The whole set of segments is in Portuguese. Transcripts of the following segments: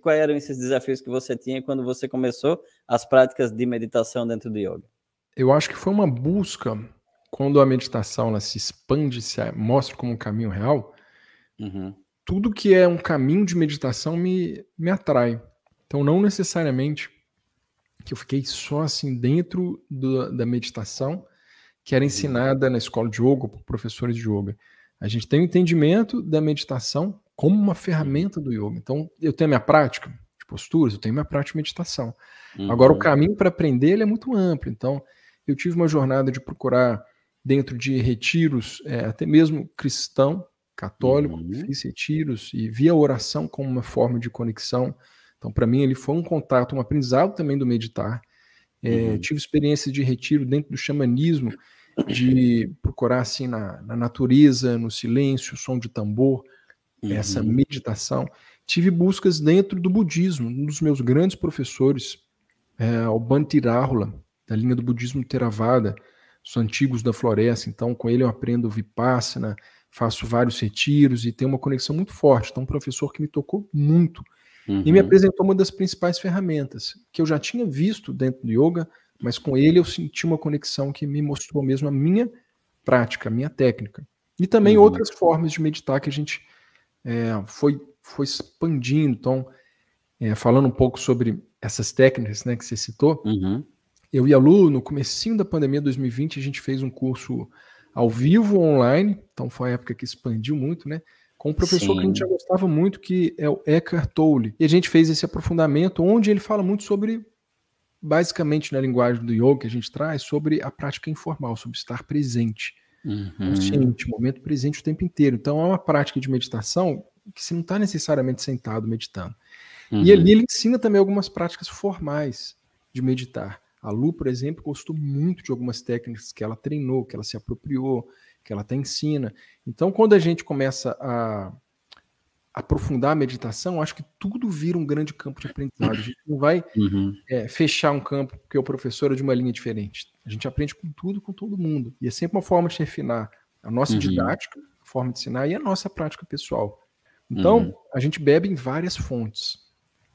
Quais eram esses desafios que você tinha quando você começou as práticas de meditação dentro do yoga? Eu acho que foi uma busca quando a meditação ela se expande, se mostra como um caminho real. Uhum. Tudo que é um caminho de meditação me, me atrai. Então, não necessariamente que eu fiquei só assim dentro do, da meditação que era uhum. ensinada na escola de yoga por professores de yoga. A gente tem o um entendimento da meditação como uma ferramenta do yoga. Então, eu tenho a minha prática de posturas, eu tenho a minha prática de meditação. Uhum. Agora, o uhum. caminho para aprender ele é muito amplo. Então, eu tive uma jornada de procurar dentro de retiros, é, até mesmo cristão, católico, uhum. fiz retiros e via a oração como uma forma de conexão. Então, para mim, ele foi um contato, um aprendizado também do meditar. É, uhum. Tive experiência de retiro dentro do xamanismo, de procurar assim na, na natureza, no silêncio, som de tambor, uhum. essa meditação. Tive buscas dentro do budismo. Um dos meus grandes professores, é, o Bhante Rahula, da linha do budismo Theravada, os antigos da floresta. Então, com ele eu aprendo Vipassana, faço vários retiros e tenho uma conexão muito forte. Então, um professor que me tocou muito uhum. e me uhum. apresentou uma das principais ferramentas que eu já tinha visto dentro do yoga, mas com ele eu senti uma conexão que me mostrou mesmo a minha prática, a minha técnica. E também uhum. outras formas de meditar que a gente é, foi, foi expandindo. Então, é, falando um pouco sobre essas técnicas né, que você citou, uhum. eu e a Lu, no comecinho da pandemia 2020, a gente fez um curso ao vivo, online, então foi a época que expandiu muito, né? Com um professor Sim. que a gente já gostava muito, que é o Eckhart Tolle. E a gente fez esse aprofundamento, onde ele fala muito sobre, basicamente na linguagem do yoga que a gente traz, sobre a prática informal, sobre estar presente. Uhum. Consciente, momento presente o tempo inteiro. Então é uma prática de meditação que você não está necessariamente sentado meditando. Uhum. E ali ele ensina também algumas práticas formais de meditar. A Lu, por exemplo, gostou muito de algumas técnicas que ela treinou, que ela se apropriou, que ela até ensina. Então, quando a gente começa a aprofundar a meditação, acho que tudo vira um grande campo de aprendizado. A gente não vai uhum. é, fechar um campo porque o professor é de uma linha diferente. A gente aprende com tudo, com todo mundo. E é sempre uma forma de refinar a nossa uhum. didática, a forma de ensinar e a nossa prática pessoal. Então, uhum. a gente bebe em várias fontes.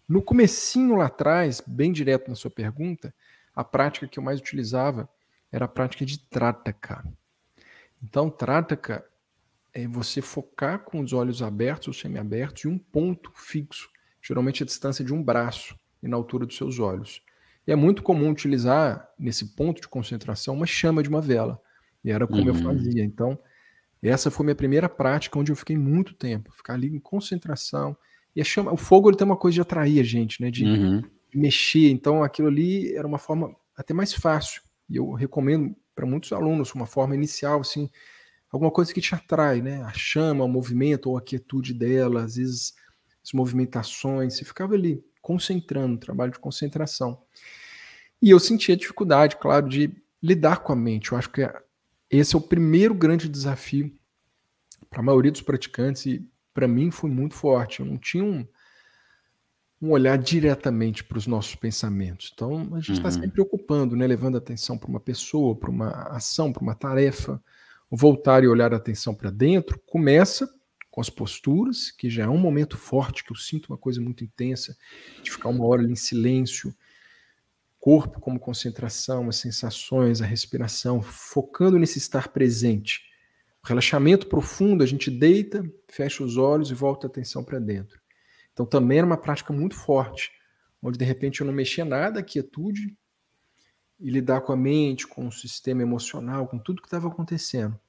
No comecinho lá atrás, bem direto na sua pergunta, a prática que eu mais utilizava era a prática de trataka. Então, trataka é você focar com os olhos abertos ou semiabertos em um ponto fixo, geralmente a distância de um braço e na altura dos seus olhos. E é muito comum utilizar nesse ponto de concentração uma chama de uma vela. E era como uhum. eu fazia. Então, essa foi minha primeira prática onde eu fiquei muito tempo, ficar ali em concentração. E a chama, o fogo ele tem uma coisa de atrair a gente, né? De, uhum mexer. Então, aquilo ali era uma forma até mais fácil. E eu recomendo para muitos alunos uma forma inicial, assim, alguma coisa que te atrai, né? A chama, o movimento ou a quietude dela, às vezes as movimentações. Você ficava ali concentrando, trabalho de concentração. E eu sentia dificuldade, claro, de lidar com a mente. Eu acho que esse é o primeiro grande desafio para a maioria dos praticantes e para mim foi muito forte. Eu não tinha um, um olhar diretamente para os nossos pensamentos. Então, a gente está uhum. sempre ocupando, né, levando atenção para uma pessoa, para uma ação, para uma tarefa. Voltar e olhar a atenção para dentro começa com as posturas, que já é um momento forte, que eu sinto uma coisa muito intensa, de ficar uma hora ali em silêncio, corpo como concentração, as sensações, a respiração, focando nesse estar presente. Relaxamento profundo, a gente deita, fecha os olhos e volta a atenção para dentro. Então também era uma prática muito forte, onde de repente eu não mexia nada, quietude, e lidar com a mente, com o sistema emocional, com tudo que estava acontecendo.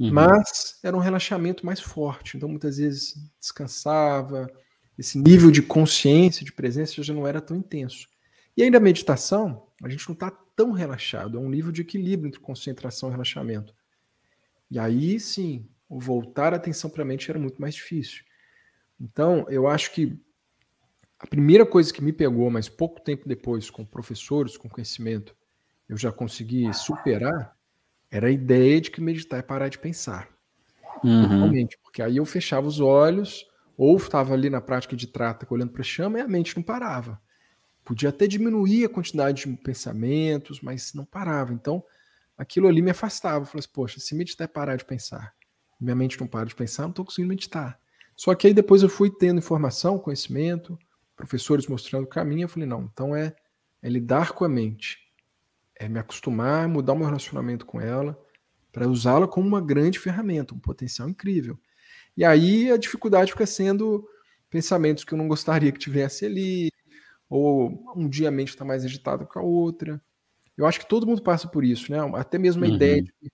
Uhum. Mas era um relaxamento mais forte, então muitas vezes descansava, esse nível de consciência, de presença já não era tão intenso. E ainda a meditação, a gente não está tão relaxado, é um nível de equilíbrio entre concentração e relaxamento. E aí sim, voltar a atenção para a mente era muito mais difícil. Então, eu acho que a primeira coisa que me pegou, mas pouco tempo depois, com professores, com conhecimento, eu já consegui superar, era a ideia de que meditar é parar de pensar. Uhum. Realmente, porque aí eu fechava os olhos, ou estava ali na prática de trata, olhando para a chama, e a mente não parava. Podia até diminuir a quantidade de pensamentos, mas não parava. Então, aquilo ali me afastava. Eu falei assim, poxa, se meditar é parar de pensar, minha mente não para de pensar, não estou conseguindo meditar. Só que aí depois eu fui tendo informação, conhecimento, professores mostrando o caminho. Eu falei, não, então é, é lidar com a mente, é me acostumar, mudar o meu relacionamento com ela, para usá-la como uma grande ferramenta, um potencial incrível. E aí a dificuldade fica sendo pensamentos que eu não gostaria que tivesse ali, ou um dia a mente está mais agitada com a outra. Eu acho que todo mundo passa por isso, né? Até mesmo a uhum. ideia de que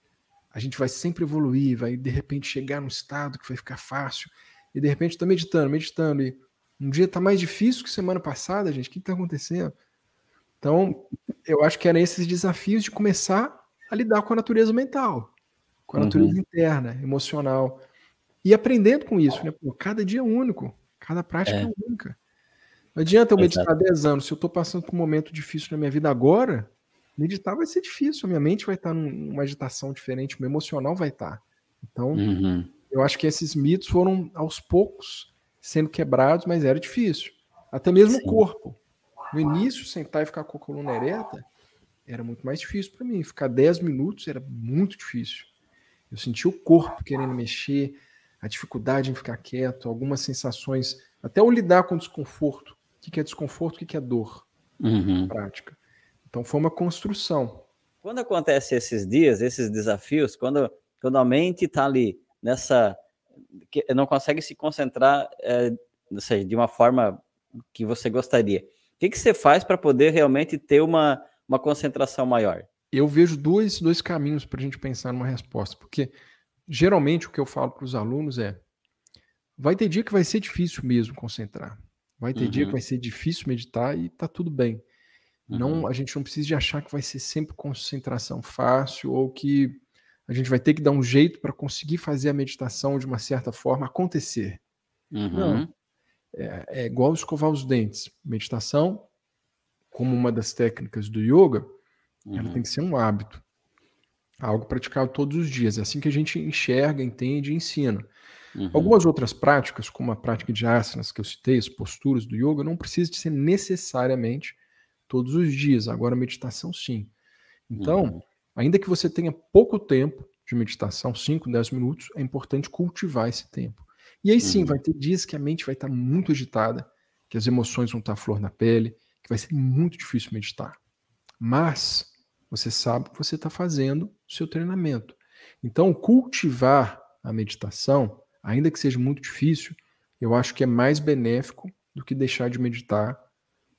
a gente vai sempre evoluir, vai de repente chegar num estado que vai ficar fácil, e de repente está meditando, meditando, e um dia está mais difícil que semana passada, gente. O que está acontecendo? Então, eu acho que eram esses desafios de começar a lidar com a natureza mental, com a uhum. natureza interna, emocional. E aprendendo com isso, né? Pô, cada dia é único, cada prática é, é única. Não adianta eu meditar Exato. 10 anos. Se eu estou passando por um momento difícil na minha vida agora, meditar vai ser difícil. A minha mente vai estar numa agitação diferente, o meu emocional vai estar. Então, uhum. eu acho que esses mitos foram aos poucos sendo quebrados, mas era difícil. Até mesmo Sim. o corpo. No início, sentar e ficar com a coluna ereta era muito mais difícil para mim. Ficar 10 minutos era muito difícil. Eu sentia o corpo querendo mexer, a dificuldade em ficar quieto, algumas sensações, até o lidar com o desconforto o que é desconforto, o que é dor uhum. prática. Então foi uma construção. Quando acontece esses dias, esses desafios, quando, quando a mente está ali nessa. que não consegue se concentrar é, seja, de uma forma que você gostaria. O que, que você faz para poder realmente ter uma, uma concentração maior? Eu vejo dois, dois caminhos para a gente pensar numa resposta, porque geralmente o que eu falo para os alunos é: vai ter dia que vai ser difícil mesmo concentrar. Vai ter uhum. dia que uhum. vai ser difícil meditar e tá tudo bem. Uhum. Não, a gente não precisa de achar que vai ser sempre concentração fácil ou que a gente vai ter que dar um jeito para conseguir fazer a meditação de uma certa forma acontecer. Uhum. Não. É, é, igual escovar os dentes. Meditação, como uma das técnicas do yoga, ela tem uhum. que ser um hábito. Algo praticado todos os dias. É assim que a gente enxerga, entende e ensina. Uhum. Algumas outras práticas, como a prática de asanas que eu citei, as posturas do yoga, não precisa de ser necessariamente todos os dias. Agora, meditação, sim. Então, uhum. ainda que você tenha pouco tempo de meditação, 5, 10 minutos, é importante cultivar esse tempo. E aí sim, uhum. vai ter dias que a mente vai estar muito agitada, que as emoções vão estar à flor na pele, que vai ser muito difícil meditar. Mas você sabe que você está fazendo o seu treinamento. Então, cultivar a meditação ainda que seja muito difícil, eu acho que é mais benéfico do que deixar de meditar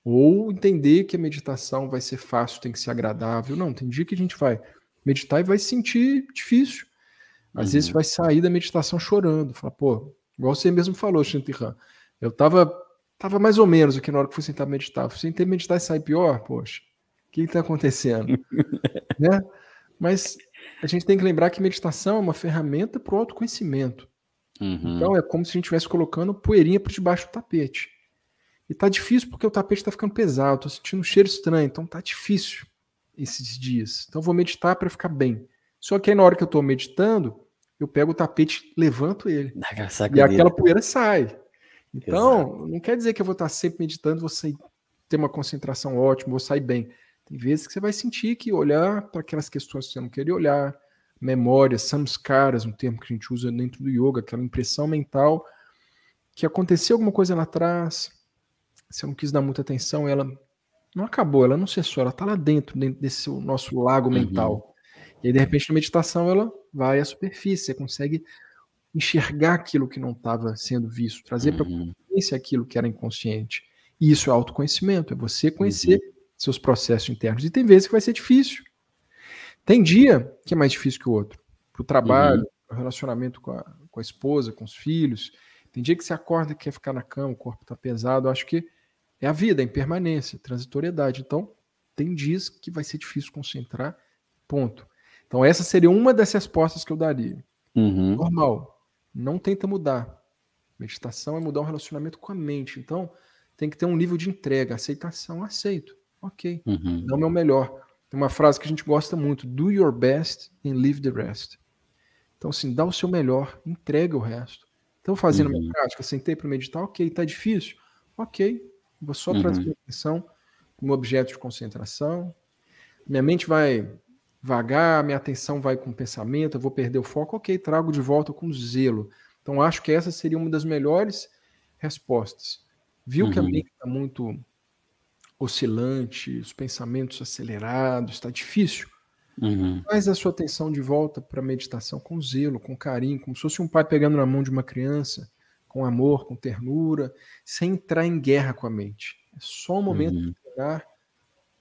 ou entender que a meditação vai ser fácil, tem que ser agradável. Não, tem dia que a gente vai meditar e vai se sentir difícil. Às uhum. vezes vai sair da meditação chorando, fala, pô, igual você mesmo falou, Shantiran, eu tava, tava mais ou menos aqui na hora que fui sentar meditar. Fui sentar meditar e sair pior, poxa, o que está acontecendo? né? Mas a gente tem que lembrar que meditação é uma ferramenta para o autoconhecimento. Uhum. Então é como se a gente estivesse colocando poeirinha por debaixo do tapete. E tá difícil porque o tapete tá ficando pesado, tô sentindo um cheiro estranho, então tá difícil esses dias. Então vou meditar para ficar bem. Só que aí na hora que eu tô meditando, eu pego o tapete, levanto ele. E aquela poeira sai. Então, Exato. não quer dizer que eu vou estar sempre meditando, vou sair, ter uma concentração ótima, vou sair bem. Tem vezes que você vai sentir que olhar para aquelas questões que você não queria olhar, memória, samskaras, um termo que a gente usa dentro do yoga, aquela impressão mental que aconteceu alguma coisa lá atrás, você não quis dar muita atenção, ela não acabou, ela não cessou, ela está lá dentro, dentro desse nosso lago uhum. E aí, de repente, na meditação, ela vai à superfície, você consegue enxergar aquilo que não estava sendo visto, trazer uhum. para a consciência aquilo que era inconsciente. E isso é autoconhecimento, é você conhecer uhum. seus processos internos. E tem vezes que vai ser difícil. Tem dia que é mais difícil que o outro. Para o trabalho, uhum. o relacionamento com a, com a esposa, com os filhos. Tem dia que você acorda e quer ficar na cama, o corpo está pesado. Eu acho que é a vida, a impermanência, transitoriedade. Então, tem dias que vai ser difícil concentrar, ponto. Então, essa seria uma das respostas que eu daria. Uhum. Normal. Não tenta mudar. Meditação é mudar o um relacionamento com a mente. Então, tem que ter um nível de entrega, aceitação, aceito. Ok. Uhum. Não é o melhor. Tem uma frase que a gente gosta muito: do your best and leave the rest. Então, assim, dá o seu melhor, entrega o resto. Então, fazendo uhum. minha prática, sentei para meditar, ok, tá difícil? Ok, vou só uhum. trazer atenção como objeto de concentração. Minha mente vai vagar, minha atenção vai com o pensamento, eu vou perder o foco, ok, trago de volta com zelo. Então, acho que essa seria uma das melhores respostas. viu uhum. que a uhum. mente está muito oscilante, os pensamentos acelerados, está difícil, uhum. traz a sua atenção de volta para a meditação com zelo, com carinho, como se fosse um pai pegando na mão de uma criança, com amor, com ternura, sem entrar em guerra com a mente. É só um momento uhum. de pegar,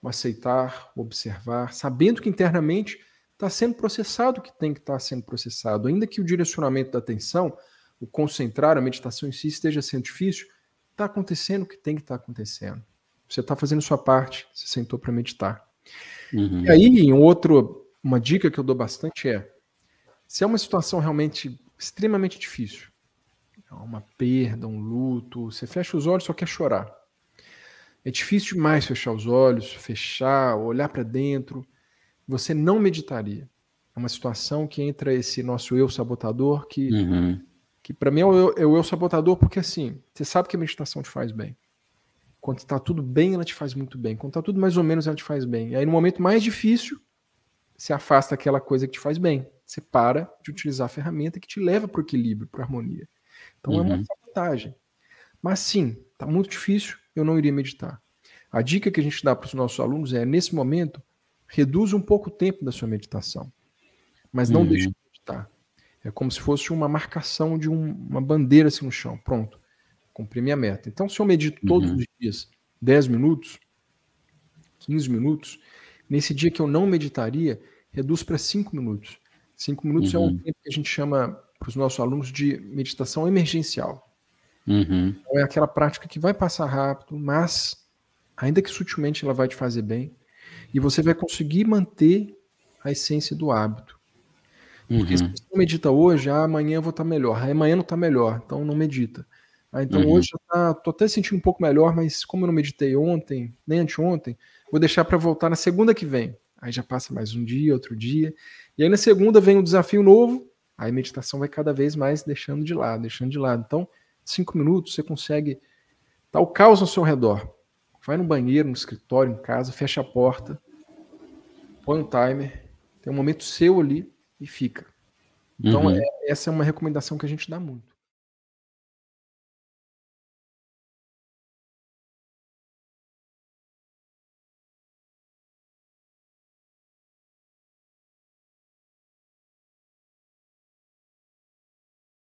o aceitar, o observar, sabendo que internamente está sendo processado o que tem que estar tá sendo processado. Ainda que o direcionamento da atenção, o concentrar, a meditação em si esteja sendo difícil, está acontecendo o que tem que estar tá acontecendo. Você está fazendo sua parte, você sentou para meditar. Uhum. E aí, um outro, uma dica que eu dou bastante é: se é uma situação realmente extremamente difícil, é uma perda, um luto, você fecha os olhos só quer chorar. É difícil demais fechar os olhos, fechar, olhar para dentro. Você não meditaria. É uma situação que entra esse nosso eu sabotador, que, uhum. que para mim é o, eu, é o eu sabotador, porque assim, você sabe que a meditação te faz bem. Quando está tudo bem, ela te faz muito bem. Quando está tudo mais ou menos, ela te faz bem. E aí, no momento mais difícil, se afasta aquela coisa que te faz bem. Você para de utilizar a ferramenta que te leva para o equilíbrio, para a harmonia. Então uhum. é uma sabotagem. Uhum. Mas sim, está muito difícil, eu não iria meditar. A dica que a gente dá para os nossos alunos é, nesse momento, reduza um pouco o tempo da sua meditação. Mas não uhum. deixe de meditar. É como se fosse uma marcação de um, uma bandeira assim no chão. Pronto cumprir minha meta. Então, se eu medito todos uhum. os dias 10 minutos, 15 minutos, nesse dia que eu não meditaria, reduz para 5 minutos. 5 minutos uhum. é um uhum. tempo que a gente chama para os nossos alunos de meditação emergencial. Uhum. Então, é aquela prática que vai passar rápido, mas ainda que sutilmente ela vai te fazer bem e você vai conseguir manter a essência do hábito. Porque uhum. se você não medita hoje, ah, amanhã eu vou estar melhor. Ah, amanhã não está melhor, então não medita. Ah, então uhum. hoje eu tá, tô até sentindo um pouco melhor, mas como eu não meditei ontem, nem anteontem, vou deixar para voltar na segunda que vem. Aí já passa mais um dia, outro dia. E aí na segunda vem um desafio novo, aí a meditação vai cada vez mais deixando de lado, deixando de lado. Então, cinco minutos você consegue. Tá o caos ao seu redor. Vai no banheiro, no escritório, em casa, fecha a porta, põe um timer, tem um momento seu ali e fica. Então, uhum. é, essa é uma recomendação que a gente dá muito.